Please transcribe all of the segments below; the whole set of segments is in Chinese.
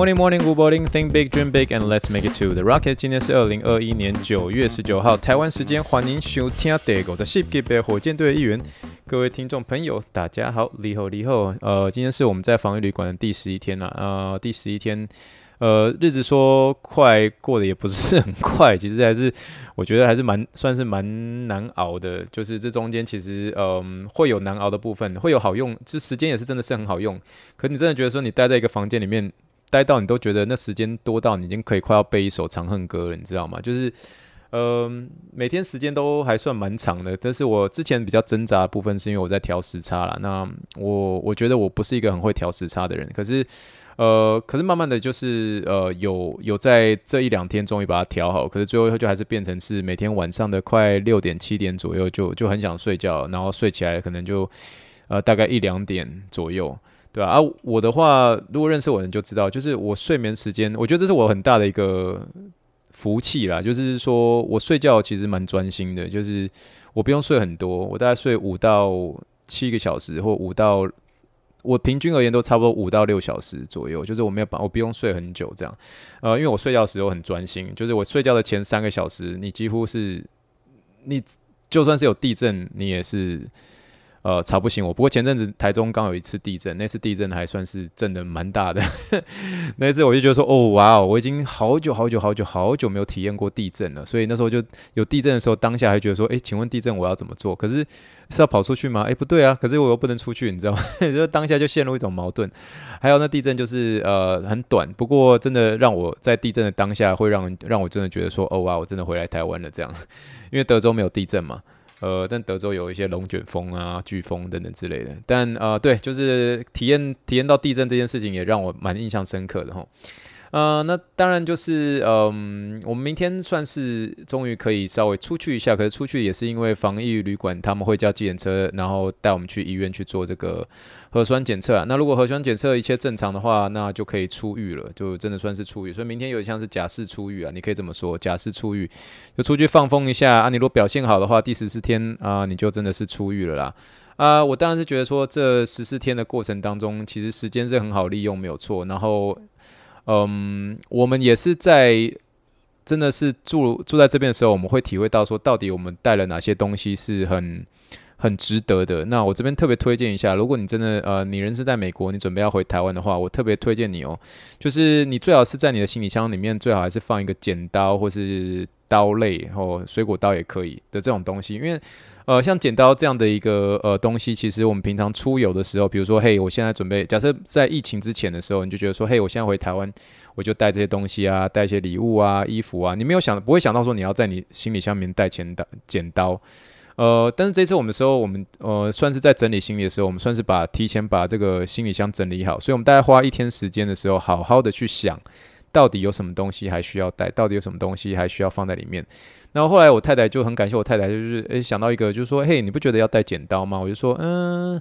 Morning, morning, good morning. Think big, dream big, and let's make it to the rocket. 今天是二零二一年九月十九号，台湾时间，欢迎收听第五十集的火箭队的预言。各位听众朋友，大家好，你好，你好。呃，今天是我们在防疫旅馆的第十一天了，啊。呃，第十一天，呃，日子说快过得也不是很快，其实还是我觉得还是蛮算是蛮难熬的。就是这中间其实，嗯、会有难熬的部分，会有好用，这时间也是真的是很好用。可你真的觉得说，你待在一个房间里面，待到你都觉得那时间多到你已经可以快要背一首长恨歌了，你知道吗？就是。呃，每天时间都还算蛮长的，但是我之前比较挣扎的部分是因为我在调时差啦。那我我觉得我不是一个很会调时差的人，可是呃，可是慢慢的就是呃，有有在这一两天终于把它调好，可是最后就还是变成是每天晚上的快六点七点左右就就很想睡觉，然后睡起来可能就呃大概一两点左右，对？啊，我的话，如果认识我的人就知道，就是我睡眠时间，我觉得这是我很大的一个。福气啦，就是说我睡觉其实蛮专心的，就是我不用睡很多，我大概睡五到七个小时，或五到我平均而言都差不多五到六小时左右，就是我没有把我不用睡很久这样，呃，因为我睡觉的时候很专心，就是我睡觉的前三个小时，你几乎是你就算是有地震，你也是。呃，吵不醒我。不过前阵子台中刚有一次地震，那次地震还算是震得蛮大的。那一次我就觉得说，哦，哇哦，我已经好久好久好久好久没有体验过地震了。所以那时候就有地震的时候，当下还觉得说，诶，请问地震我要怎么做？可是是要跑出去吗？诶，不对啊。可是我又不能出去，你知道吗？就当下就陷入一种矛盾。还有那地震就是呃很短，不过真的让我在地震的当下会让让我真的觉得说，哦哇，我真的回来台湾了这样。因为德州没有地震嘛。呃，但德州有一些龙卷风啊、飓风等等之类的。但呃，对，就是体验体验到地震这件事情，也让我蛮印象深刻的哈。呃，那当然就是，嗯、我们明天算是终于可以稍微出去一下。可是出去也是因为防疫旅馆他们会叫计程车，然后带我们去医院去做这个核酸检测啊。那如果核酸检测一切正常的话，那就可以出狱了，就真的算是出狱。所以明天有点像是假释出狱啊，你可以这么说，假释出狱就出去放风一下啊。你如果表现好的话，第十四天啊，你就真的是出狱了啦。啊，我当然是觉得说这十四天的过程当中，其实时间是很好利用，没有错。然后。嗯，我们也是在真的是住住在这边的时候，我们会体会到说，到底我们带了哪些东西是很很值得的。那我这边特别推荐一下，如果你真的呃，你人是在美国，你准备要回台湾的话，我特别推荐你哦，就是你最好是在你的行李箱里面，最好还是放一个剪刀或是刀类，然后水果刀也可以的这种东西，因为。呃，像剪刀这样的一个呃东西，其实我们平常出游的时候，比如说，嘿，我现在准备，假设在疫情之前的时候，你就觉得说，嘿，我现在回台湾，我就带这些东西啊，带一些礼物啊，衣服啊，你没有想，不会想到说你要在你行李箱里面带剪刀，剪刀。呃，但是这次我们的时候，我们呃算是在整理行李的时候，我们算是把提前把这个行李箱整理好，所以我们大概花一天时间的时候，好好的去想，到底有什么东西还需要带，到底有什么东西还需要放在里面。然后后来我太太就很感谢我太太，就是诶想到一个，就是说，嘿，你不觉得要带剪刀吗？我就说，嗯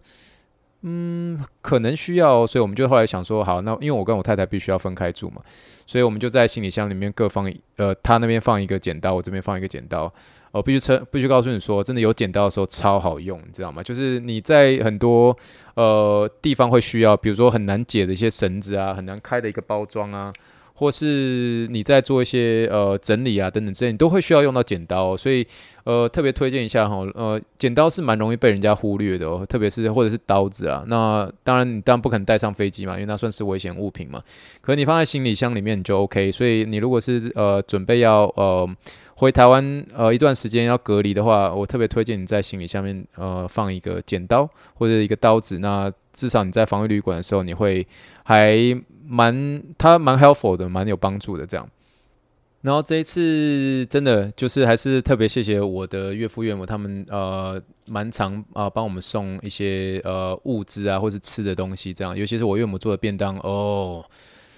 嗯，可能需要，所以我们就后来想说，好，那因为我跟我太太必须要分开住嘛，所以我们就在行李箱里面各放，呃，他那边放一个剪刀，我这边放一个剪刀。我必须称，必须告诉你说，真的有剪刀的时候超好用，你知道吗？就是你在很多呃地方会需要，比如说很难解的一些绳子啊，很难开的一个包装啊。或是你在做一些呃整理啊等等之类，你都会需要用到剪刀，所以呃特别推荐一下哈，呃剪刀是蛮容易被人家忽略的哦，特别是或者是刀子啊，那当然你当然不可能带上飞机嘛，因为那算是危险物品嘛。可是你放在行李箱里面你就 OK，所以你如果是呃准备要呃回台湾呃一段时间要隔离的话，我特别推荐你在行李下面呃放一个剪刀或者一个刀子，那至少你在防疫旅馆的时候你会还。蛮，他蛮 helpful 的，蛮有帮助的这样。然后这一次真的就是还是特别谢谢我的岳父岳母，他们呃蛮常啊帮我们送一些呃物资啊，或是吃的东西这样。尤其是我岳母做的便当哦，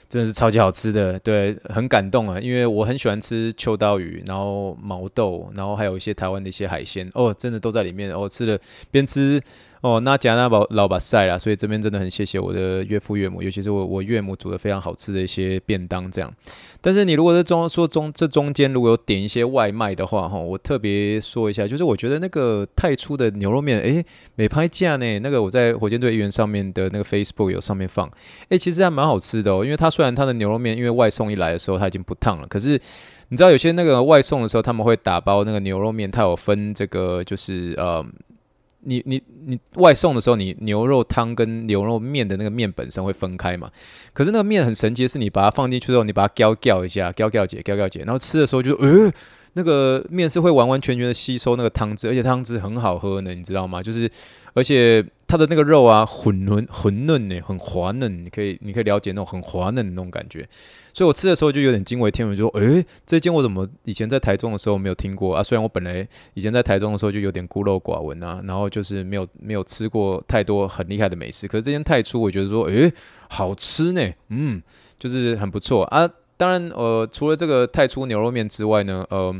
真的是超级好吃的，对，很感动啊。因为我很喜欢吃秋刀鱼，然后毛豆，然后还有一些台湾的一些海鲜哦，真的都在里面。哦，吃了边吃。哦，那加那宝老把赛啦，所以这边真的很谢谢我的岳父岳母，尤其是我我岳母煮的非常好吃的一些便当这样。但是你如果是中说中这中间如果有点一些外卖的话，哈，我特别说一下，就是我觉得那个太初的牛肉面，诶，没拍价呢。那个我在火箭队议员上面的那个 Facebook 有上面放，诶，其实还蛮好吃的哦，因为它虽然它的牛肉面因为外送一来的时候它已经不烫了，可是你知道有些那个外送的时候他们会打包那个牛肉面，它有分这个就是呃。你你你外送的时候，你牛肉汤跟牛肉面的那个面本身会分开嘛？可是那个面很神奇是，你把它放进去之后，你把它搅搅一下，搅搅解，搅搅解，然后吃的时候就，呃，那个面是会完完全全的吸收那个汤汁，而且汤汁很好喝呢，你知道吗？就是而且。它的那个肉啊，混嫩混嫩呢，很滑嫩，你可以你可以了解那种很滑嫩的那种感觉。所以我吃的时候就有点惊为天人，就说：“诶，这间我怎么以前在台中的时候没有听过啊？虽然我本来以前在台中的时候就有点孤陋寡闻啊，然后就是没有没有吃过太多很厉害的美食。可是这间太初，我觉得说，诶，好吃呢，嗯，就是很不错啊。当然，呃，除了这个太初牛肉面之外呢，呃。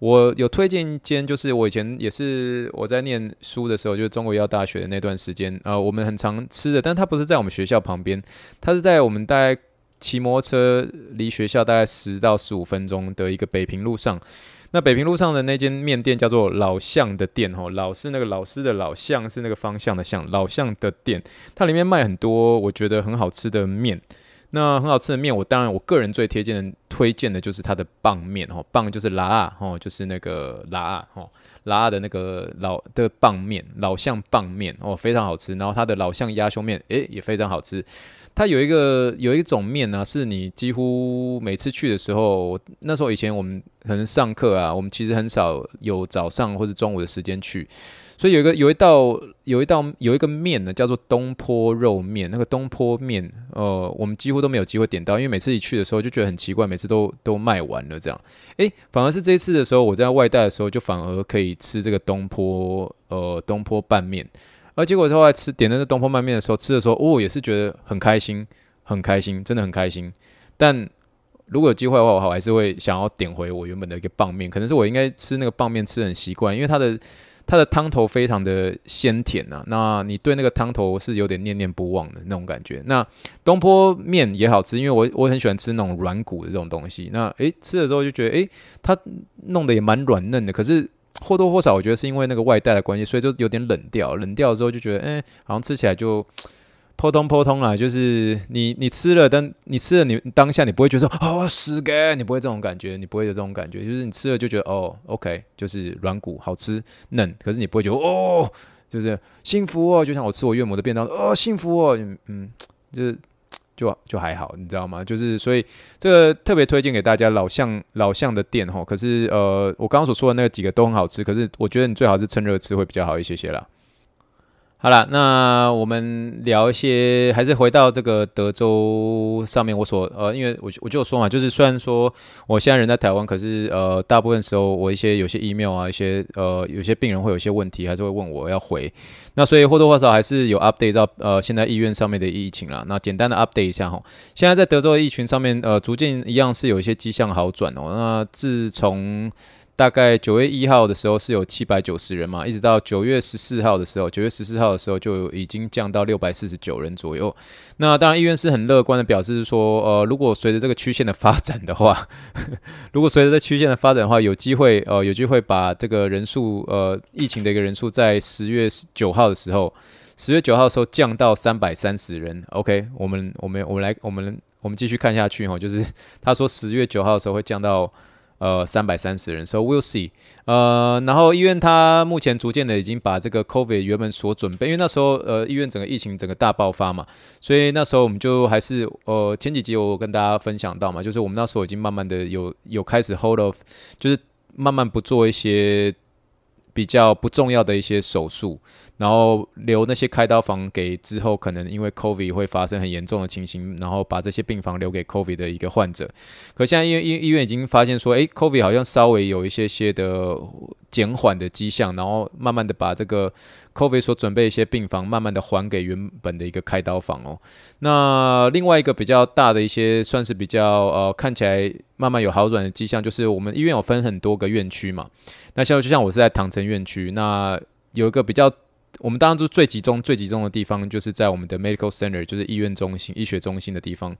我有推荐一间，就是我以前也是我在念书的时候，就是中国医药大学的那段时间，呃，我们很常吃的，但它不是在我们学校旁边，它是在我们大概骑摩托车离学校大概十到十五分钟的一个北平路上。那北平路上的那间面店叫做老巷的店，吼，老是那个老师的老，巷是那个方向的巷，老巷的店，它里面卖很多我觉得很好吃的面。那很好吃的面，我当然我个人最推荐的推荐的就是它的棒面哦，棒就是拉啊哦，就是那个拉啊哦，辣的那个老的棒面，老巷棒面哦，非常好吃。然后它的老巷鸭胸面诶也非常好吃。它有一个有一种面呢，是你几乎每次去的时候，那时候以前我们可能上课啊，我们其实很少有早上或者中午的时间去。所以有一个有一道有一道有一个面呢，叫做东坡肉面。那个东坡面，呃，我们几乎都没有机会点到，因为每次一去的时候就觉得很奇怪，每次都都卖完了这样。诶，反而是这一次的时候，我在外带的时候就反而可以吃这个东坡呃东坡拌面。而结果后来吃点那个东坡拌面的时候，吃的时候哦也是觉得很开心，很开心，真的很开心。但如果有机会的话，我还是会想要点回我原本的一个棒面。可能是我应该吃那个棒面吃很习惯，因为它的。它的汤头非常的鲜甜呐、啊，那你对那个汤头是有点念念不忘的那种感觉。那东坡面也好吃，因为我我很喜欢吃那种软骨的这种东西。那诶，吃的时候就觉得诶，它弄得也蛮软嫩的。可是或多或少，我觉得是因为那个外带的关系，所以就有点冷掉。冷掉之后就觉得，诶，好像吃起来就。扑通扑通啦，就是你你吃了，但你吃了你当下你不会觉得说哦死给，你不会这种感觉，你不会有这种感觉，就是你吃了就觉得哦，OK，就是软骨好吃嫩，可是你不会觉得哦，就是幸福哦，就像我吃我岳母的便当哦，幸福哦，嗯，就是就就还好，你知道吗？就是所以这个特别推荐给大家老巷老巷的店哈，可是呃我刚刚所说的那几个都很好吃，可是我觉得你最好是趁热吃会比较好一些些啦。好了，那我们聊一些，还是回到这个德州上面。我所呃，因为我我就说嘛，就是虽然说我现在人在台湾，可是呃，大部分时候我一些有些 email 啊，一些呃，有些病人会有些问题，还是会问我要回。那所以或多或少还是有 update 到呃，现在医院上面的疫情啦。那简单的 update 一下哈，现在在德州的疫情上面，呃，逐渐一样是有一些迹象好转哦。那自从大概九月一号的时候是有七百九十人嘛，一直到九月十四号的时候，九月十四号的时候就已经降到六百四十九人左右。那当然，医院是很乐观的表示说，呃，如果随着这个曲线的发展的话，如果随着这曲线的发展的话，有机会，呃，有机会把这个人数，呃，疫情的一个人数在十月九号的时候，十月九号的时候降到三百三十人。OK，我们我们我们来我们我们继续看下去哈，就是他说十月九号的时候会降到。呃，三百三十人，so we'll see。呃，然后医院它目前逐渐的已经把这个 COVID 原本所准备，因为那时候呃医院整个疫情整个大爆发嘛，所以那时候我们就还是呃前几集我跟大家分享到嘛，就是我们那时候已经慢慢的有有开始 hold off，就是慢慢不做一些比较不重要的一些手术。然后留那些开刀房给之后可能因为 COVID 会发生很严重的情形，然后把这些病房留给 COVID 的一个患者。可现在医院医医院已经发现说，诶，COVID 好像稍微有一些些的减缓的迹象，然后慢慢的把这个 COVID 所准备一些病房慢慢的还给原本的一个开刀房哦。那另外一个比较大的一些算是比较呃看起来慢慢有好转的迹象，就是我们医院有分很多个院区嘛。那像就像我是在唐城院区，那有一个比较。我们当然就最集中、最集中的地方，就是在我们的 medical center，就是医院中心、医学中心的地方。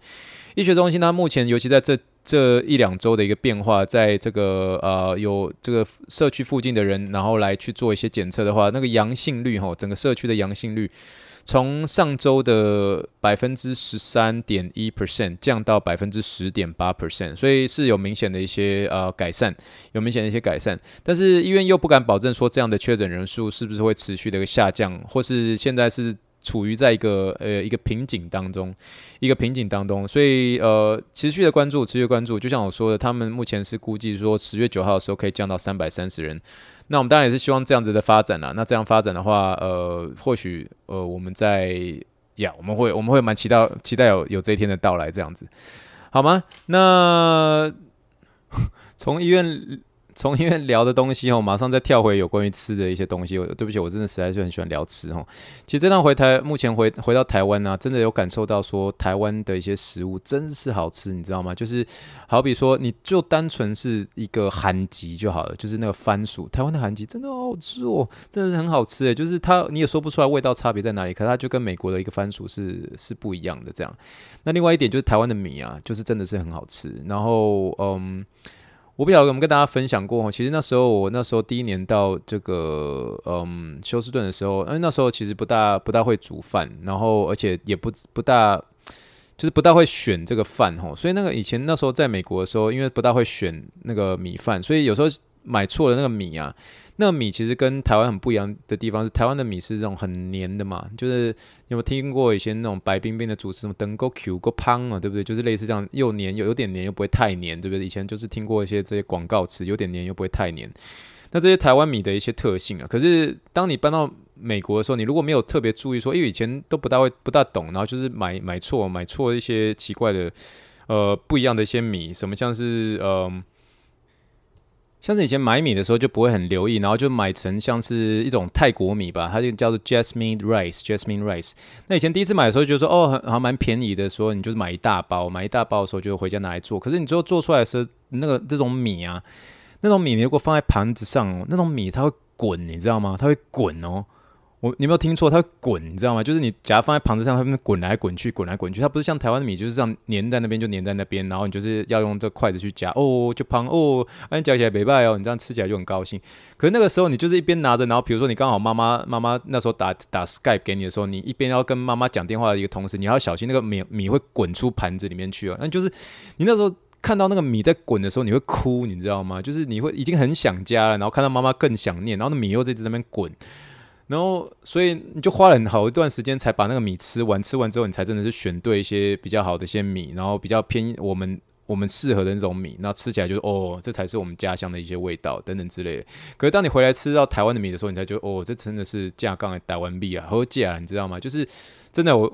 医学中心它目前，尤其在这这一两周的一个变化，在这个呃有这个社区附近的人，然后来去做一些检测的话，那个阳性率哈，整个社区的阳性率。从上周的百分之十三点一 percent 降到百分之十点八 percent，所以是有明显的一些呃改善，有明显的一些改善。但是医院又不敢保证说这样的确诊人数是不是会持续的一个下降，或是现在是处于在一个呃一个瓶颈当中，一个瓶颈当中。所以呃持续的关注，持续关注。就像我说的，他们目前是估计说十月九号的时候可以降到三百三十人。那我们当然也是希望这样子的发展啦。那这样发展的话，呃，或许呃，我们在呀，我们会我们会蛮期待期待有有这一天的到来，这样子，好吗？那 从医院。从医院聊的东西哦，马上再跳回有关于吃的一些东西。我对不起，我真的实在是很喜欢聊吃哦。其实这趟回台，目前回回到台湾呢、真的有感受到说台湾的一些食物真是好吃，你知道吗？就是好比说，你就单纯是一个韩籍就好了，就是那个番薯，台湾的韩籍真的好好吃哦，真的是很好吃诶。就是它你也说不出来味道差别在哪里，可它就跟美国的一个番薯是是不一样的这样。那另外一点就是台湾的米啊，就是真的是很好吃。然后嗯。我不晓得我们跟大家分享过，其实那时候我那时候第一年到这个嗯休斯顿的时候，因为那时候其实不大不大会煮饭，然后而且也不不大就是不大会选这个饭吼，所以那个以前那时候在美国的时候，因为不大会选那个米饭，所以有时候买错了那个米啊。那米其实跟台湾很不一样的地方是，台湾的米是这种很黏的嘛，就是有没有听过以前那种白冰冰的主持什么登够 Q 够胖啊，对不对？就是类似这样，又黏又有点黏又不会太黏，对不对？以前就是听过一些这些广告词，有点黏又不会太黏。那这些台湾米的一些特性啊，可是当你搬到美国的时候，你如果没有特别注意说，因为以前都不大会不大懂，然后就是买买错买错一些奇怪的呃不一样的一些米，什么像是呃。像是以前买米的时候就不会很留意，然后就买成像是一种泰国米吧，它就叫做 Jasmine Rice，Jasmine Rice。那以前第一次买的时候就说哦，还蛮便宜的，说你就是买一大包，买一大包的时候就回家拿来做。可是你最后做出来的时候，那个这种米啊，那种米你如果放在盘子上，那种米它会滚，你知道吗？它会滚哦。我你没有听错，它滚，你知道吗？就是你夹放在盘子上，它会滚来滚去，滚来滚去。它不是像台湾的米，就是这样粘在那边就粘在那边，然后你就是要用这筷子去夹，哦，就胖哦，哎，夹起来没败哦，你这样吃起来就很高兴。可是那个时候你就是一边拿着，然后比如说你刚好妈妈妈妈那时候打打 Skype 给你的时候，你一边要跟妈妈讲电话的一个同时，你要小心那个米米会滚出盘子里面去哦。那就是你那时候看到那个米在滚的时候，你会哭，你知道吗？就是你会已经很想家了，然后看到妈妈更想念，然后那米又在那边滚。然后，所以你就花了很好一段时间才把那个米吃完。吃完之后，你才真的是选对一些比较好的一些米，然后比较偏我们我们适合的那种米。那吃起来就是哦，这才是我们家乡的一些味道等等之类的。可是当你回来吃到台湾的米的时候，你才觉得哦，这真的是架杠的台湾米啊，好假啊，你知道吗？就是真的我，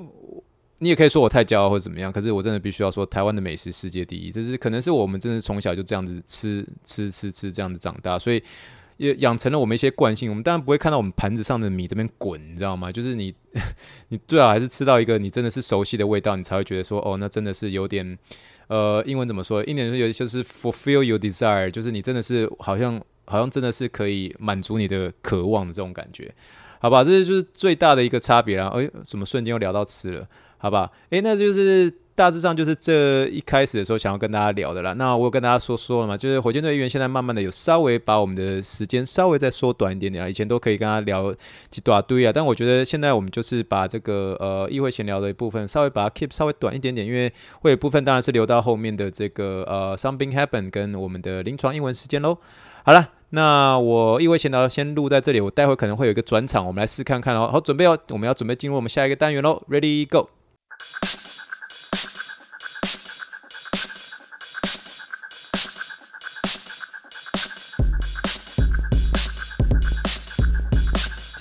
你也可以说我太骄傲或者怎么样，可是我真的必须要说，台湾的美食世界第一。这是可能是我们真的从小就这样子吃吃吃吃这样子长大，所以。也养成了我们一些惯性，我们当然不会看到我们盘子上的米这边滚，你知道吗？就是你，你最好还是吃到一个你真的是熟悉的味道，你才会觉得说，哦，那真的是有点，呃，英文怎么说？英文有就是 fulfill your desire，就是你真的是好像好像真的是可以满足你的渴望的这种感觉，好吧？这就是最大的一个差别啦。哎，什么瞬间又聊到吃了，好吧？诶，那就是。大致上就是这一开始的时候想要跟大家聊的啦。那我有跟大家说说了嘛，就是火箭队议员现在慢慢的有稍微把我们的时间稍微再缩短一点点啊。以前都可以跟他聊几大堆啊，但我觉得现在我们就是把这个呃议会闲聊的一部分稍微把它 keep 稍微短一点点，因为会有部分当然是留到后面的这个呃 something happen 跟我们的临床英文时间喽。好了，那我议会闲聊先录在这里，我待会可能会有一个转场，我们来试看看哦。好，准备哦，我们要准备进入我们下一个单元喽，Ready Go。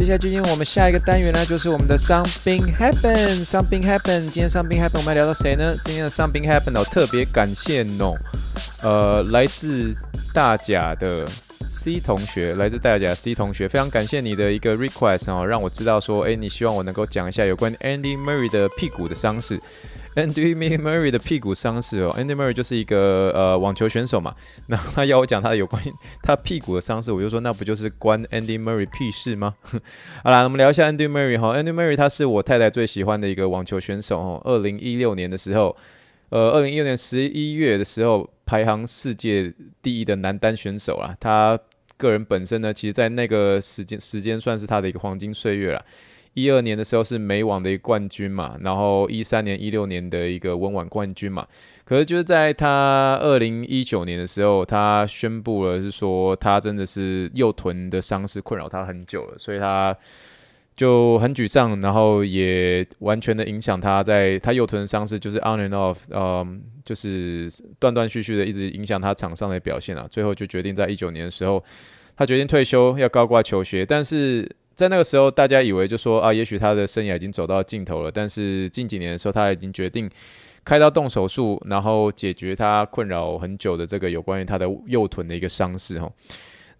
接下来进行我们下一个单元呢，就是我们的 Something Happen。Something Happen，今天 Something Happen，我们要聊到谁呢？今天的 Something Happen 哦，特别感谢哦，呃，来自大甲的 C 同学，来自大家 C 同学，非常感谢你的一个 request 哦，让我知道说，诶，你希望我能够讲一下有关 Andy Murray 的屁股的伤势。Andy Murray 的屁股伤势哦，Andy Murray 就是一个呃网球选手嘛，那他要我讲他有关 他屁股的伤势，我就说那不就是关 Andy Murray 屁事吗？好啦，我们聊一下 Andy Murray 哈，Andy Murray 他是我太太最喜欢的一个网球选手哦，二零一六年的时候，呃，二零一六年十一月的时候排行世界第一的男单选手啊，他个人本身呢，其实在那个时间时间算是他的一个黄金岁月了。一二年的时候是美网的一个冠军嘛，然后一三年、一六年的一个温网冠军嘛。可是就是在他二零一九年的时候，他宣布了是说他真的是右臀的伤势困扰他很久了，所以他就很沮丧，然后也完全的影响他在他右臀伤势就是 on and off，嗯，就是断断续续的一直影响他场上的表现啊。最后就决定在一九年的时候，他决定退休，要高挂求学，但是。在那个时候，大家以为就说啊，也许他的生涯已经走到尽头了。但是近几年的时候，他已经决定开刀动手术，然后解决他困扰很久的这个有关于他的右臀的一个伤势哈。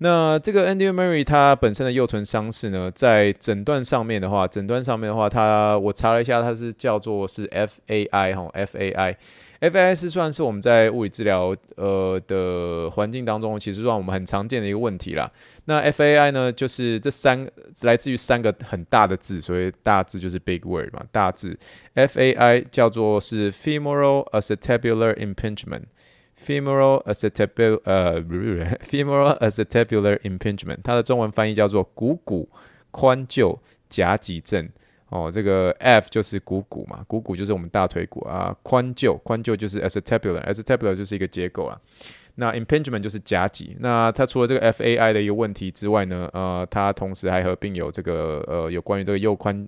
那这个 Andy Murray 他本身的右臀伤势呢，在诊断上面的话，诊断上面的话，他我查了一下，他是叫做是 FAI 哈，FAI。FAI 是算是我们在物理治疗呃的环境当中，其实算我们很常见的一个问题啦。那 FAI 呢，就是这三来自于三个很大的字，所以大字就是 big word 嘛，大字 FAI 叫做是 femoral acetabular impingement Femoral acetabular 呃，femoral acetabular impingement，它的中文翻译叫做股骨髋臼夹脊症。哦，这个 F 就是股骨嘛，股骨就是我们大腿骨啊，髋臼，髋臼就是 acetabular，acetabular 就是一个结构啊。那 impingement 就是夹脊。那它除了这个 FAI 的一个问题之外呢，呃，它同时还合并有这个呃有关于这个右髋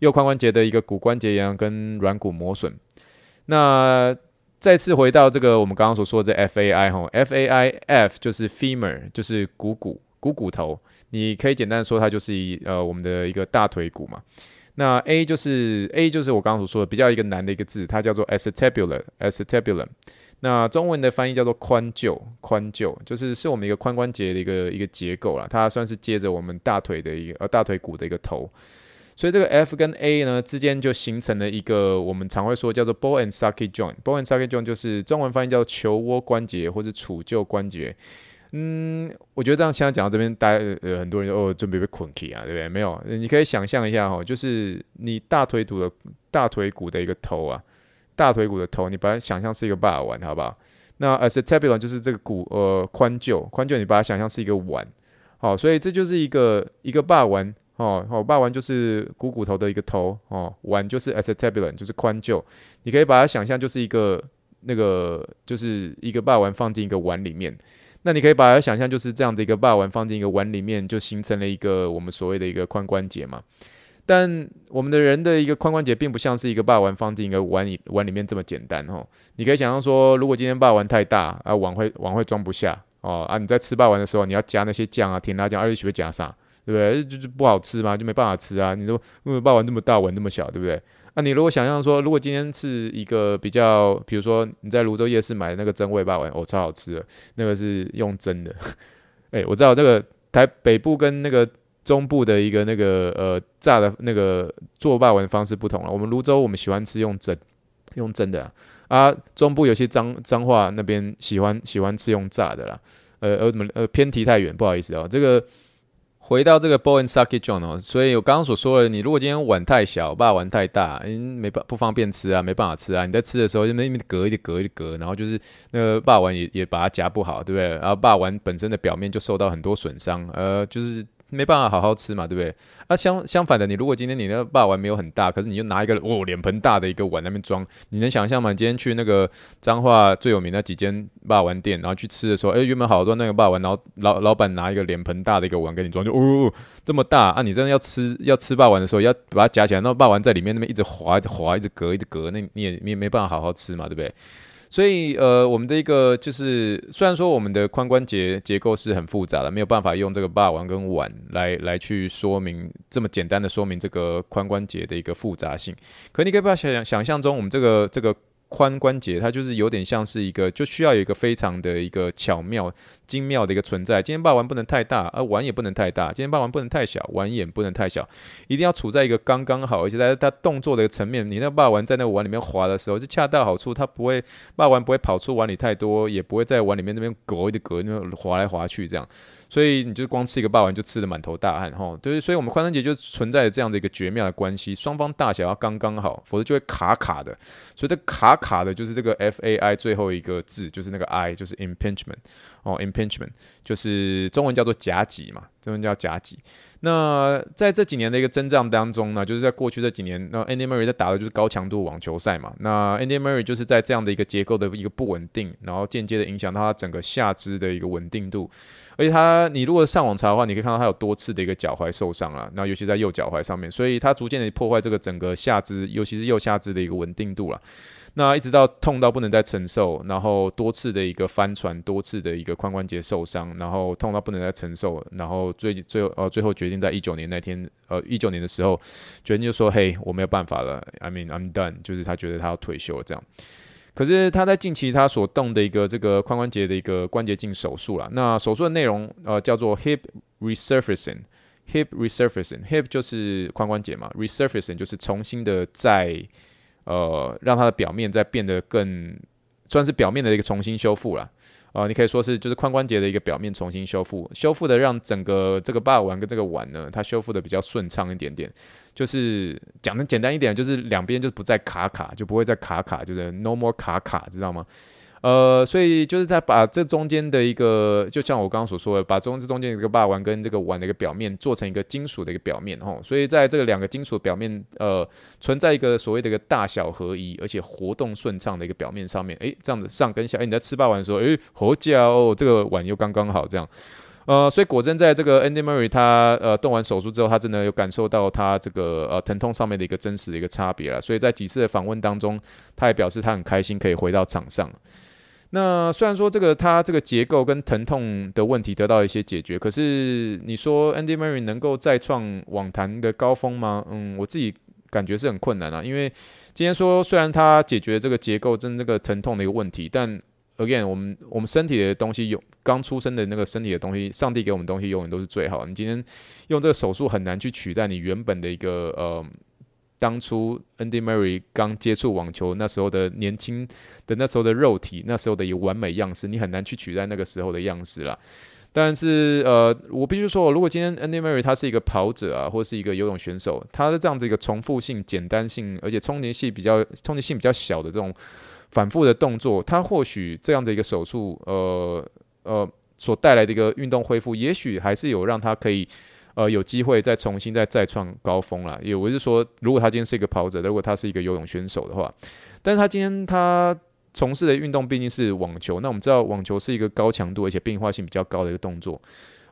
右髋关节的一个骨关节炎跟软骨磨损。那再次回到这个我们刚刚所说的这 FAI 哈，FAI F 就是 femur，就是股骨股骨头，你可以简单的说它就是一呃我们的一个大腿骨嘛。那 A 就是 A 就是我刚刚所说的比较一个难的一个字，它叫做 acetabulum，acetabulum。那中文的翻译叫做髋臼，髋臼就是是我们一个髋关节的一个一个结构啦，它算是接着我们大腿的一个呃大腿骨的一个头。所以这个 F 跟 A 呢之间就形成了一个我们常会说叫做 ball and socket joint。ball and socket joint 就是中文翻译叫球窝关节或是杵臼关节。嗯，我觉得这样现在讲到这边，大家呃很多人就哦准备被捆起啊，对不对？没有，你可以想象一下哈，就是你大腿骨的大腿骨的一个头啊，大腿骨的头，你把它想象是一个把玩，好不好？那 acetabulum 就是这个骨呃髋臼，髋臼你把它想象是一个碗，好，所以这就是一个一个把玩哦，好，霸王就是股骨头的一个头哦，碗就是 acetabulum 就是髋臼，你可以把它想象就是一个那个就是一个霸王放进一个碗里面。那你可以把它想象就是这样的一个霸王放进一个碗里面，就形成了一个我们所谓的一个髋关节嘛。但我们的人的一个髋关节并不像是一个霸王放进一个碗里碗里面这么简单哦。你可以想象说，如果今天霸王太大啊，碗会碗会装不下哦啊。你在吃霸王的时候，你要加那些酱啊，甜辣酱，而且学会加啥，对？就是不好吃嘛，就没办法吃啊。你说因为把玩这么大，碗这么小，对不对？那、啊、你如果想象说，如果今天是一个比较，比如说你在泸州夜市买的那个真味霸王，哦，超好吃的，那个是用蒸的。哎、我知道这个台北部跟那个中部的一个那个呃炸的那个做霸王的方式不同了。我们泸州我们喜欢吃用蒸，用蒸的啊，中部有些脏脏话那边喜欢喜欢吃用炸的啦。呃呃怎么呃偏题太远，不好意思啊、这个。回到这个 bowl and socket john 哦，所以我刚刚所说的，你如果今天碗太小，把碗太大，嗯，没办不方便吃啊，没办法吃啊。你在吃的时候就那边隔一隔一隔，然后就是那个把碗也也把它夹不好，对不对？然后把碗本身的表面就受到很多损伤，呃，就是。没办法好好吃嘛，对不对？那、啊、相相反的，你如果今天你那个肉丸没有很大，可是你就拿一个哦脸盆大的一个碗那边装，你能想象吗？今天去那个彰化最有名的几间霸丸店，然后去吃的时候，哎，原本好多那个霸丸，然后老老板拿一个脸盆大的一个碗给你装，就哦这么大啊！你真的要吃要吃霸丸的时候，要把它夹起来，那霸丸在里面那边一直滑一直滑一直隔一直隔，那你也你也没办法好好吃嘛，对不对？所以，呃，我们的一个就是，虽然说我们的髋关节结构是很复杂的，没有办法用这个霸王跟碗来来去说明这么简单的说明这个髋关节的一个复杂性。可你可以不要想想象中，我们这个这个髋关节，它就是有点像是一个，就需要有一个非常的一个巧妙、精妙的一个存在。今天把玩不能太大，而碗也不能太大；今天把玩不能太小，碗也不能太小，一定要处在一个刚刚好，而且在它动作的一个层面，你那个把玩在那个碗里面滑的时候，就恰到好处，它不会把玩不会跑出碗里太多，也不会在碗里面那边隔一隔那滑来滑去这样。所以你就光吃一个霸王就吃得满头大汗哈，对，所以我们髋关节就存在着这样的一个绝妙的关系，双方大小要刚刚好，否则就会卡卡的。所以这卡卡的就是这个 F A I 最后一个字，就是那个 I，就是 impingement 哦，impingement 就是中文叫做夹击嘛，中文叫夹击。那在这几年的一个征战当中呢，就是在过去这几年，那 Andy Murray 在打的就是高强度网球赛嘛。那 Andy Murray 就是在这样的一个结构的一个不稳定，然后间接的影响到他整个下肢的一个稳定度。而且他，你如果上网查的话，你可以看到他有多次的一个脚踝受伤了，那尤其在右脚踝上面，所以他逐渐的破坏这个整个下肢，尤其是右下肢的一个稳定度了。那一直到痛到不能再承受，然后多次的一个翻船，多次的一个髋关节受伤，然后痛到不能再承受，然后最最后呃最后决定在一九年那天呃一九年的时候，决定就说嘿，我没有办法了，I mean I'm done，就是他觉得他要退休了这样。可是他在近期他所动的一个这个髋关节的一个关节镜手术了，那手术的内容呃叫做 hip resurfacing，hip resurfacing，hip 就是髋关节嘛，resurfacing 就是重新的再。呃，让它的表面再变得更算是表面的一个重新修复了。啊、呃，你可以说是就是髋关节的一个表面重新修复，修复的让整个这个霸王跟这个碗呢，它修复的比较顺畅一点点。就是讲的简单一点，就是两边就不再卡卡，就不会再卡卡，就是 no more 卡卡，知道吗？呃，所以就是在把这中间的一个，就像我刚刚所说的，把中这中间一个把玩跟这个碗的一个表面做成一个金属的一个表面，吼，所以在这个两个金属表面，呃，存在一个所谓的一个大小合一，而且活动顺畅的一个表面上面，诶，这样子上跟下，诶，你在吃把玩的时候，诶，好家哦，这个碗又刚刚好，这样，呃，所以果真在这个 Andy Murray 他呃动完手术之后，他真的有感受到他这个呃疼痛上面的一个真实的一个差别了，所以在几次的访问当中，他也表示他很开心可以回到场上。那虽然说这个他这个结构跟疼痛的问题得到一些解决，可是你说 Andy Murray 能够再创网坛的高峰吗？嗯，我自己感觉是很困难啊。因为今天说虽然他解决这个结构跟这个疼痛的一个问题，但 again 我们我们身体的东西有刚出生的那个身体的东西，上帝给我们东西永远都是最好。你今天用这个手术很难去取代你原本的一个呃。当初 Andy Murray 刚接触网球那时候的年轻的那时候的肉体，那时候的一个完美样式，你很难去取代那个时候的样式啦。但是呃，我必须说，如果今天 Andy Murray 他是一个跑者啊，或是一个游泳选手，他的这样子一个重复性、简单性，而且冲击性比较冲击性比较小的这种反复的动作，他或许这样的一个手术，呃呃，所带来的一个运动恢复，也许还是有让他可以。呃，有机会再重新再再创高峰了。也我是说，如果他今天是一个跑者，如果他是一个游泳选手的话，但是他今天他从事的运动毕竟是网球。那我们知道，网球是一个高强度而且变化性比较高的一个动作。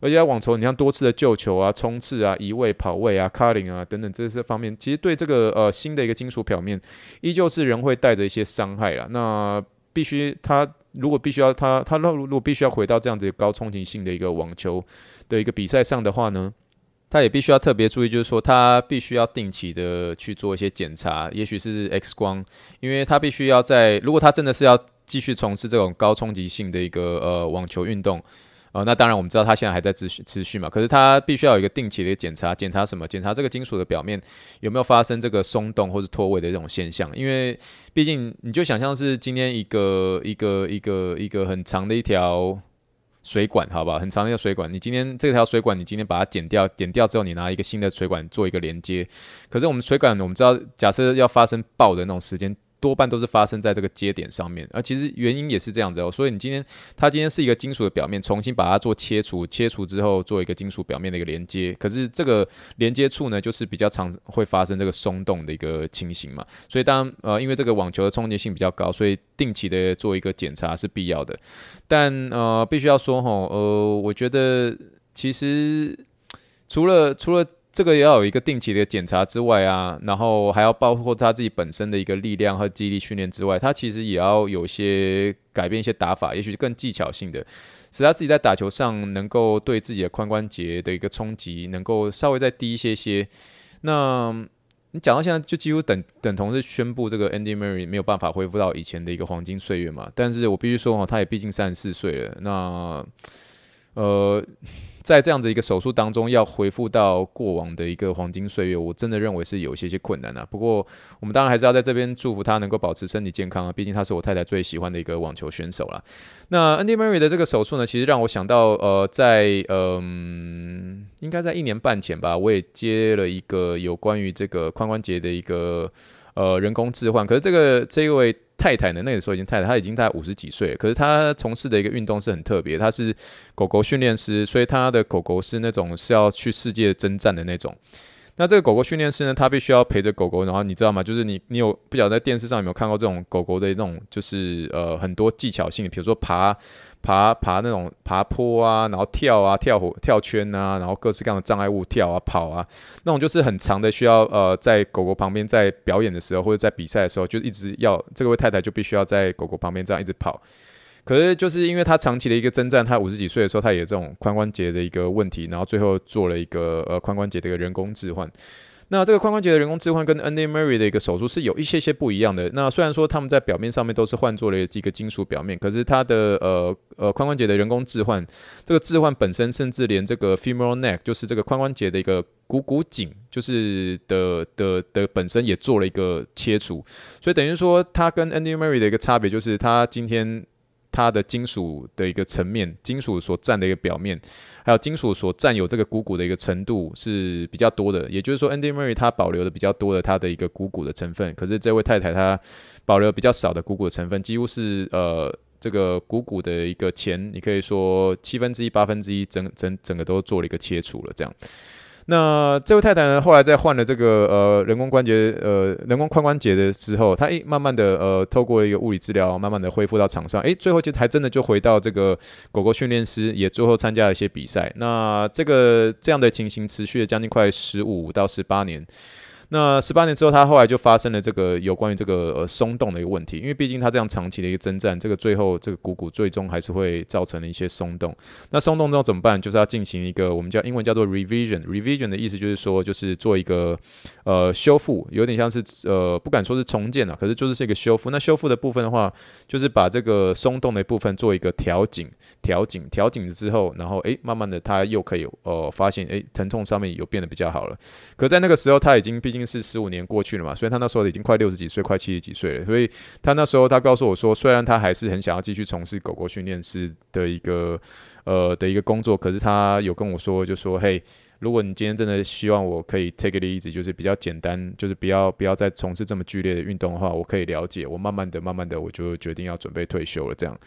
而且在网球，你像多次的救球啊、冲刺啊、移位、跑位啊、cutting 啊等等这些方面，其实对这个呃新的一个金属表面，依旧是人会带着一些伤害了。那必须他如果必须要他他若如果必须要回到这样子高冲击性的一个网球的一个比赛上的话呢？他也必须要特别注意，就是说他必须要定期的去做一些检查，也许是 X 光，因为他必须要在，如果他真的是要继续从事这种高冲击性的一个呃网球运动，呃，那当然我们知道他现在还在持续持续嘛，可是他必须要有一个定期的检查，检查什么？检查这个金属的表面有没有发生这个松动或者脱位的这种现象，因为毕竟你就想象是今天一个一个一个一个很长的一条。水管，好不好？很长一条水管，你今天这条水管，你今天把它剪掉，剪掉之后，你拿一个新的水管做一个连接。可是我们水管，我们知道，假设要发生爆的那种时间。多半都是发生在这个接点上面，而其实原因也是这样子哦。所以你今天，它今天是一个金属的表面，重新把它做切除，切除之后做一个金属表面的一个连接。可是这个连接处呢，就是比较常会发生这个松动的一个情形嘛。所以当，呃，因为这个网球的冲击性比较高，所以定期的做一个检查是必要的。但呃，必须要说哈，呃，我觉得其实除了除了。这个也要有一个定期的检查之外啊，然后还要包括他自己本身的一个力量和肌力训练之外，他其实也要有些改变一些打法，也许更技巧性的，使他自己在打球上能够对自己的髋关节的一个冲击能够稍微再低一些些。那你讲到现在，就几乎等等同是宣布这个 Andy Murray 没有办法恢复到以前的一个黄金岁月嘛。但是我必须说哦，他也毕竟三十四岁了，那呃。在这样的一个手术当中，要恢复到过往的一个黄金岁月，我真的认为是有些些困难啊。不过，我们当然还是要在这边祝福他能够保持身体健康啊。毕竟他是我太太最喜欢的一个网球选手啦。那 Andy Murray 的这个手术呢，其实让我想到，呃，在嗯、呃，应该在一年半前吧，我也接了一个有关于这个髋关节的一个呃人工置换。可是这个这一位。太太呢？那个时候已经太太，她已经大概五十几岁了。可是她从事的一个运动是很特别，她是狗狗训练师，所以她的狗狗是那种是要去世界征战的那种。那这个狗狗训练师呢，他必须要陪着狗狗，然后你知道吗？就是你你有不晓得在电视上有没有看过这种狗狗的那种，就是呃很多技巧性，比如说爬爬爬那种爬坡啊，然后跳啊跳火跳圈啊，然后各式各样的障碍物跳啊跑啊，那种就是很长的，需要呃在狗狗旁边在表演的时候或者在比赛的时候，就一直要这位太太就必须要在狗狗旁边这样一直跑。可是，就是因为他长期的一个征战，他五十几岁的时候，他也这种髋关节的一个问题，然后最后做了一个呃髋关节的一个人工置换。那这个髋关节的人工置换跟 Andy Murray 的一个手术是有一些些不一样的。那虽然说他们在表面上面都是换做了一个金属表面，可是他的呃呃髋关节的人工置换，这个置换本身甚至连这个 femoral neck，就是这个髋关节的一个股骨颈，就是的的的本身也做了一个切除。所以等于说，他跟 Andy Murray 的一个差别就是，他今天。它的金属的一个层面，金属所占的一个表面，还有金属所占有这个股骨的一个程度是比较多的。也就是说，Andy Murray 他保留的比较多的它的一个股骨的成分，可是这位太太她保留比较少的股骨的成分，几乎是呃这个股骨的一个前，你可以说七分之一、八分之一，整整整个都做了一个切除了，这样。那这位太太呢，后来在换了这个呃人工关节呃人工髋关节的时候，她诶慢慢的呃透过一个物理治疗，慢慢的恢复到场上，诶最后就还真的就回到这个狗狗训练师，也最后参加了一些比赛。那这个这样的情形持续了将近快十五到十八年。那十八年之后，他后来就发生了这个有关于这个呃松动的一个问题，因为毕竟他这样长期的一个征战，这个最后这个股骨最终还是会造成了一些松动。那松动之后怎么办？就是要进行一个我们叫英文叫做 revision。revision 的意思就是说，就是做一个呃修复，有点像是呃不敢说是重建了，可是就是这个修复。那修复的部分的话，就是把这个松动的部分做一个调紧、调紧、调紧之后，然后诶慢慢的他又可以呃发现诶疼痛上面有变得比较好了。可在那个时候他已经毕竟。已经是十五年过去了嘛，所以他那时候已经快六十几岁，快七十几岁了。所以他那时候他告诉我说，虽然他还是很想要继续从事狗狗训练师的一个呃的一个工作，可是他有跟我说，就说嘿，如果你今天真的希望我可以 take it easy，就是比较简单，就是不要不要再从事这么剧烈的运动的话，我可以了解。我慢慢的、慢慢的，我就决定要准备退休了。这样。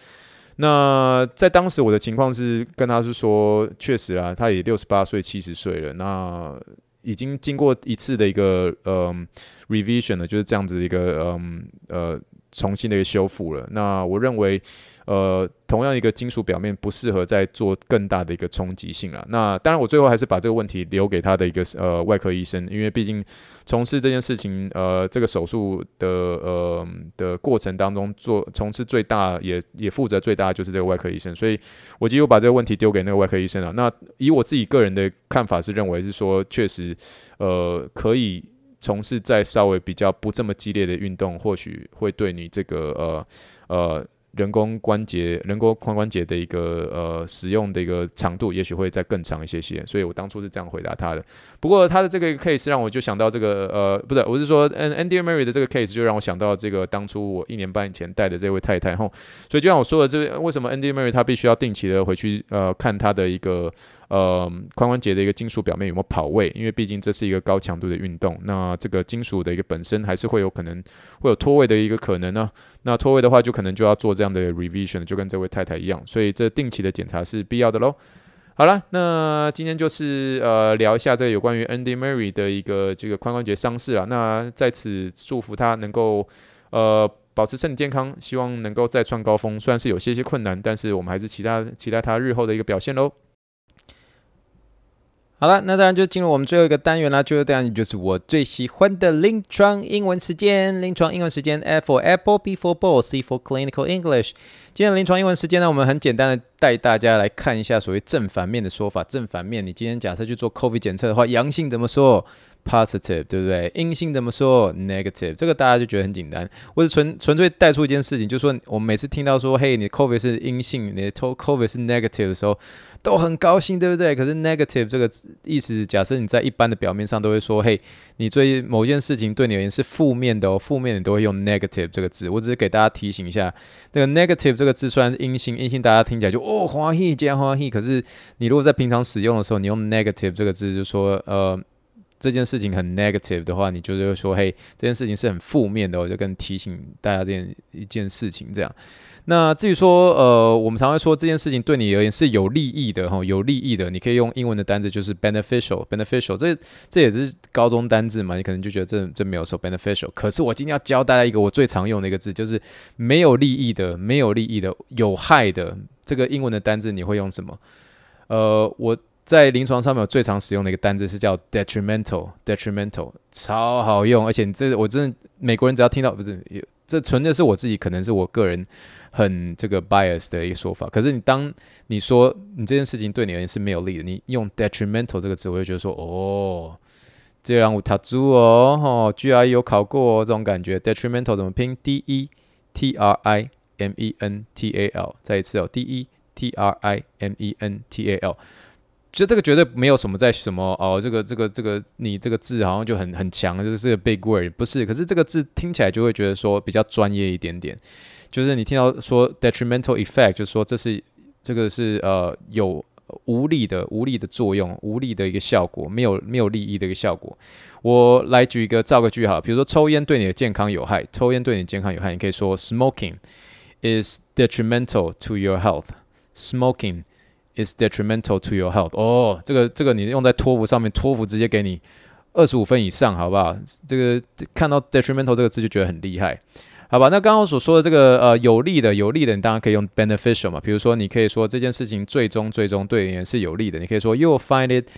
那在当时我的情况是跟他是说，确实啊，他也六十八岁、七十岁了。那已经经过一次的一个呃 revision 了，就是这样子一个嗯呃，呃重新的一个修复了。那我认为。呃，同样一个金属表面不适合再做更大的一个冲击性了。那当然，我最后还是把这个问题留给他的一个呃外科医生，因为毕竟从事这件事情，呃，这个手术的呃的过程当中做从事最大也也负责最大的就是这个外科医生，所以我几乎把这个问题丢给那个外科医生了。那以我自己个人的看法是认为是说，确实呃可以从事再稍微比较不这么激烈的运动，或许会对你这个呃呃。人工关节、人工髋关节的一个呃使用的一个长度，也许会再更长一些些，所以我当初是这样回答他的。不过他的这个 case 让我就想到这个呃，不是，我是说 Andy Murray 的这个 case 就让我想到这个当初我一年半以前带的这位太太吼，所以就像我说的，这为什么 Andy Murray 他必须要定期的回去呃看他的一个。呃，髋关节的一个金属表面有没有跑位？因为毕竟这是一个高强度的运动，那这个金属的一个本身还是会有可能会有脱位的一个可能呢。那脱位的话，就可能就要做这样的 revision，就跟这位太太一样。所以这定期的检查是必要的喽。好了，那今天就是呃聊一下这个有关于 Andy Murray 的一个这个髋关节伤势啊。那在此祝福他能够呃保持身体健康，希望能够再创高峰。虽然是有些些困难，但是我们还是期待期待他日后的一个表现喽。好了，那当然就进入我们最后一个单元啦。最后单元就是我最喜欢的临床英文时间。临床英文时间，F for Apple，B for Ball，C for Clinical English。今天的临床英文时间呢，我们很简单的带大家来看一下所谓正反面的说法。正反面，你今天假设去做 COVID 检测的话，阳性怎么说？positive，对不对？阴性怎么说？negative，这个大家就觉得很简单。我是纯纯粹带出一件事情，就是说我们每次听到说，嘿，你 COVID 是阴性，你的 COVID 是 negative 的时候，都很高兴，对不对？可是 negative 这个意思，假设你在一般的表面上都会说，嘿，你对某件事情对你而言是负面的哦，负面你都会用 negative 这个字。我只是给大家提醒一下，那个 negative 这个字虽然是阴性，阴性大家听起来就哦欢喜加欢喜，可是你如果在平常使用的时候，你用 negative 这个字，就说呃。这件事情很 negative 的话，你就是会说，嘿，这件事情是很负面的，我就跟提醒大家这件一件事情这样。那至于说，呃，我们常常说这件事情对你而言是有利益的，哈，有利益的，你可以用英文的单字就是 beneficial，beneficial，这这也是高中单字嘛，你可能就觉得这这没有说 beneficial。可是我今天要教大家一个我最常用的一个字，就是没有利益的，没有利益的，有害的，这个英文的单字你会用什么？呃，我。在临床上面，我最常使用的一个单字是叫 detrimental，detrimental 超好用，而且你这我真的美国人只要听到不是，这纯的是我自己，可能是我个人很这个 bias 的一个说法。可是你当你说你这件事情对你而言是没有利的，你用 detrimental 这个词，我就觉得说哦，这让我踏住哦，哦，GRE 有考过哦，这种感觉。detrimental 怎么拼？D E T R I M E N T A L，再一次哦，D E T R I M E N T A L。就这个绝对没有什么在什么哦，这个这个这个你这个字好像就很很强，就是个 big word，不是？可是这个字听起来就会觉得说比较专业一点点。就是你听到说 detrimental effect，就是说这是这个是呃有无利的无利的作用，无利的一个效果，没有没有利益的一个效果。我来举一个造个句哈，比如说抽烟对你的健康有害，抽烟对你健康有害，你可以说 smoking is detrimental to your health。smoking is detrimental to your health。哦，这个这个你用在托福上面，托福直接给你二十五分以上，好不好？这个看到 detrimental 这个字就觉得很厉害，好吧？那刚刚所说的这个呃有利的有利的，你当然可以用 beneficial 嘛。比如说，你可以说这件事情最终最终对你是有利的，你可以说 you will find it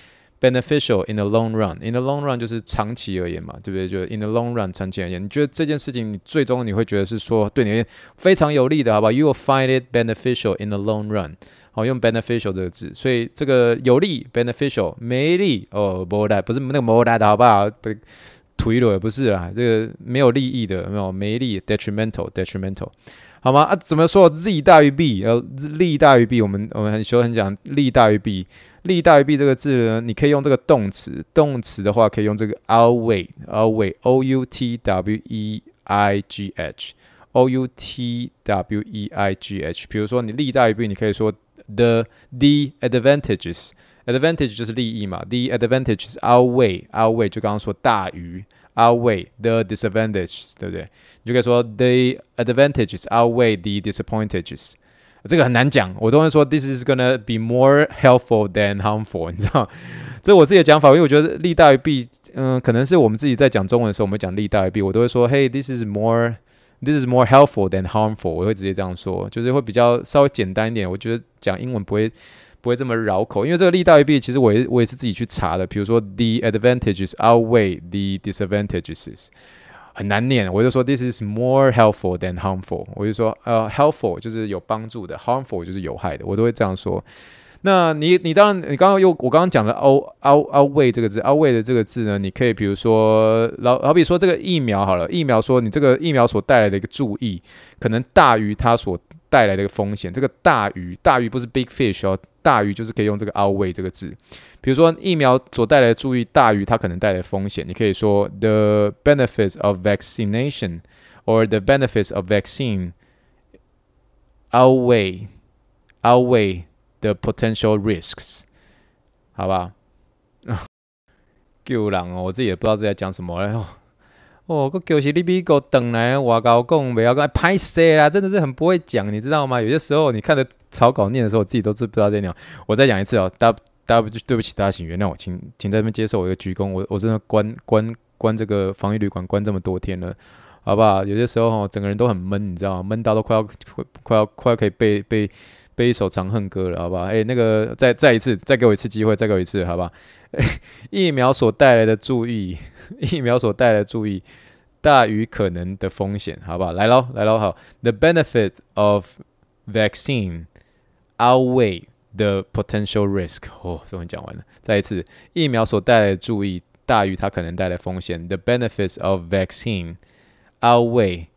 beneficial in the long run。in the long run 就是长期而言嘛，对不对？就 in the long run 长期而言，你觉得这件事情你最终你会觉得是说对你非常有利的，好吧？you will find it beneficial in the long run。好，用 beneficial 这个字，所以这个有利 beneficial，没利哦，没利不是那个没利的好不好？推了也不是啦，这个没有利益的，没有没利 detrimental detrimental，好吗？啊，怎么说 z 大于 b，呃，利大于弊，我们我们很喜欢讲利大于弊，利大于弊这个字呢，你可以用这个动词，动词的话可以用这个 outweigh outweigh o u t w e i g h o u t w e i g h，比如说你利大于弊，你可以说。The the advantages advantage 就是利益嘛，the advantages outweigh outweigh 就刚刚说大于 outweigh the disadvantages，对不对？你就可以说 the advantages outweigh the disadvantages。这个很难讲，我都会说 this is gonna be more helpful than harmful，你知道？这是我自己的讲法，因为我觉得利大于弊，嗯，可能是我们自己在讲中文的时候，我们讲利大于弊，我都会说，Hey this is more。This is more helpful than harmful。我会直接这样说，就是会比较稍微简单一点。我觉得讲英文不会 不会这么绕口，因为这个利大于弊，其实我也我也是自己去查的。比如说，the advantages outweigh the disadvantages，很难念。我就说，this is more helpful than harmful。我就说，呃，helpful 就是有帮助的，harmful 就是有害的，我都会这样说。那你你当然你刚刚又我刚刚讲了 out out outweigh 这个字 outweigh 的这个字呢，你可以比如说老好比说这个疫苗好了，疫苗说你这个疫苗所带来的一个注意，可能大于它所带来的一个风险。这个大于大于不是 big fish 哦，大于就是可以用这个 outweigh 这个字。比如说疫苗所带来的注意大于它可能带来的风险，你可以说 the benefits of vaccination or the benefits of vaccine outweigh outweigh The potential risks，好吧？救狼哦，我自己也不知道自己在讲什么了。哦，个狗是你比个等来我搞讲，不要讲拍摄啦，真的是很不会讲，你知道吗？有些时候你看着草稿念的时候，我自己都知不知道在讲。我再讲一次哦，大大不对不起，大家请原谅我，请请在这边接受我一个鞠躬。我我真的关关关这个防疫旅馆关这么多天了，好不好？有些时候哦，整个人都很闷，你知道吗？闷到都快要快要快要可以被被。背一首长恨歌了，好不好？哎，那个，再再一次，再给我一次机会，再给我一次，好不好？疫苗所带来的注意，疫苗所带来的注意大于可能的风险，好不好？来喽，来喽，好。The benefit of vaccine outweigh the potential risk。哦，终于讲完了。再一次，疫苗所带来的注意大于它可能带来的风险。The benefits of vaccine outweigh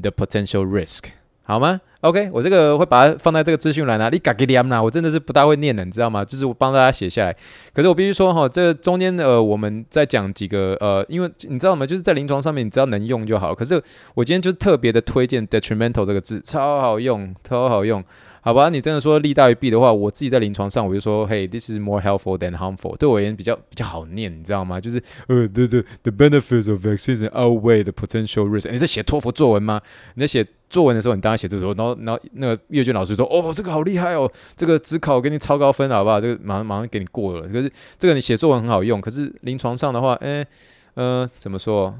the potential risk，好吗？OK，我这个会把它放在这个资讯栏啊。你嘎给念啦，我真的是不大会念的，你知道吗？就是我帮大家写下来。可是我必须说哈，这中间呃，我们再讲几个呃，因为你知道吗？就是在临床上面，你只要能用就好。可是我今天就特别的推荐 detrimental 这个字，超好用，超好用。好吧，你真的说利大于弊的话，我自己在临床上我就说，嘿，this is more helpful than harmful，对我而言比较比较好念，你知道吗？就是呃，the the the benefits of vaccines outweigh the potential risk。你在写托福作文吗？你在写作文的时候，你当然写这个，然后然后那个阅卷老师说，哦，这个好厉害哦，这个只考给你超高分，好不好？这个马上马上给你过了。可是这个你写作文很好用，可是临床上的话，哎，呃，怎么说？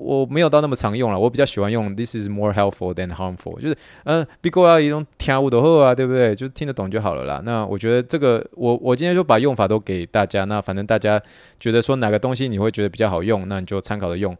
我没有到那么常用了，我比较喜欢用 This is more helpful than harmful，就是嗯，比过要一种听不懂啊，对不对？就是听得懂就好了啦。那我觉得这个，我我今天就把用法都给大家。那反正大家觉得说哪个东西你会觉得比较好用，那你就参考着用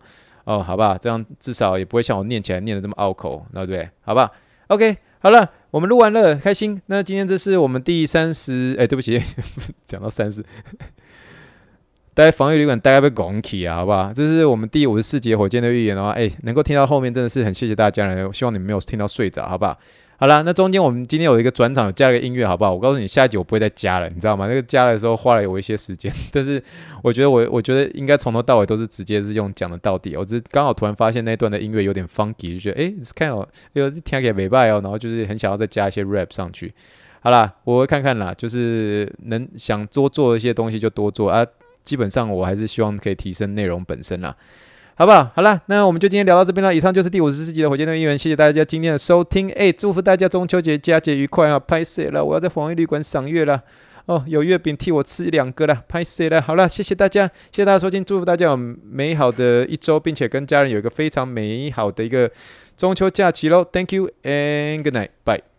哦，好吧？这样至少也不会像我念起来念的这么拗口，那对？好吧？OK，好了，我们录完了，开心。那今天这是我们第三十，哎，对不起，讲到三十。待防御旅馆大家被拱起啊，好不好？这是我们第五十四节火箭的预言的话，哎，能够听到后面真的是很谢谢大家了。希望你们没有听到睡着，好不好？好了，那中间我们今天有一个转场，有加了个音乐，好不好？我告诉你，下一集我不会再加了，你知道吗？那个加的时候花了我一些时间，但是我觉得我我觉得应该从头到尾都是直接是用讲的到底。我只是刚好突然发现那段的音乐有点 funky，就觉得哎，看哦，有听起来没败哦，然后就是很想要再加一些 rap 上去。好啦，我会看看啦，就是能想多做一些东西就多做啊。基本上我还是希望可以提升内容本身啦，好不好？好了，那我们就今天聊到这边了。以上就是第五十四集的火箭队英文，谢谢大家今天的收听。哎，祝福大家中秋节佳节愉快啊！拍摄了，我要在防疫旅馆赏月了。哦，有月饼替我吃两个了，拍摄了。好了，谢谢大家，谢谢大家收听，祝福大家有美好的一周，并且跟家人有一个非常美好的一个中秋假期喽。Thank you and good night, bye.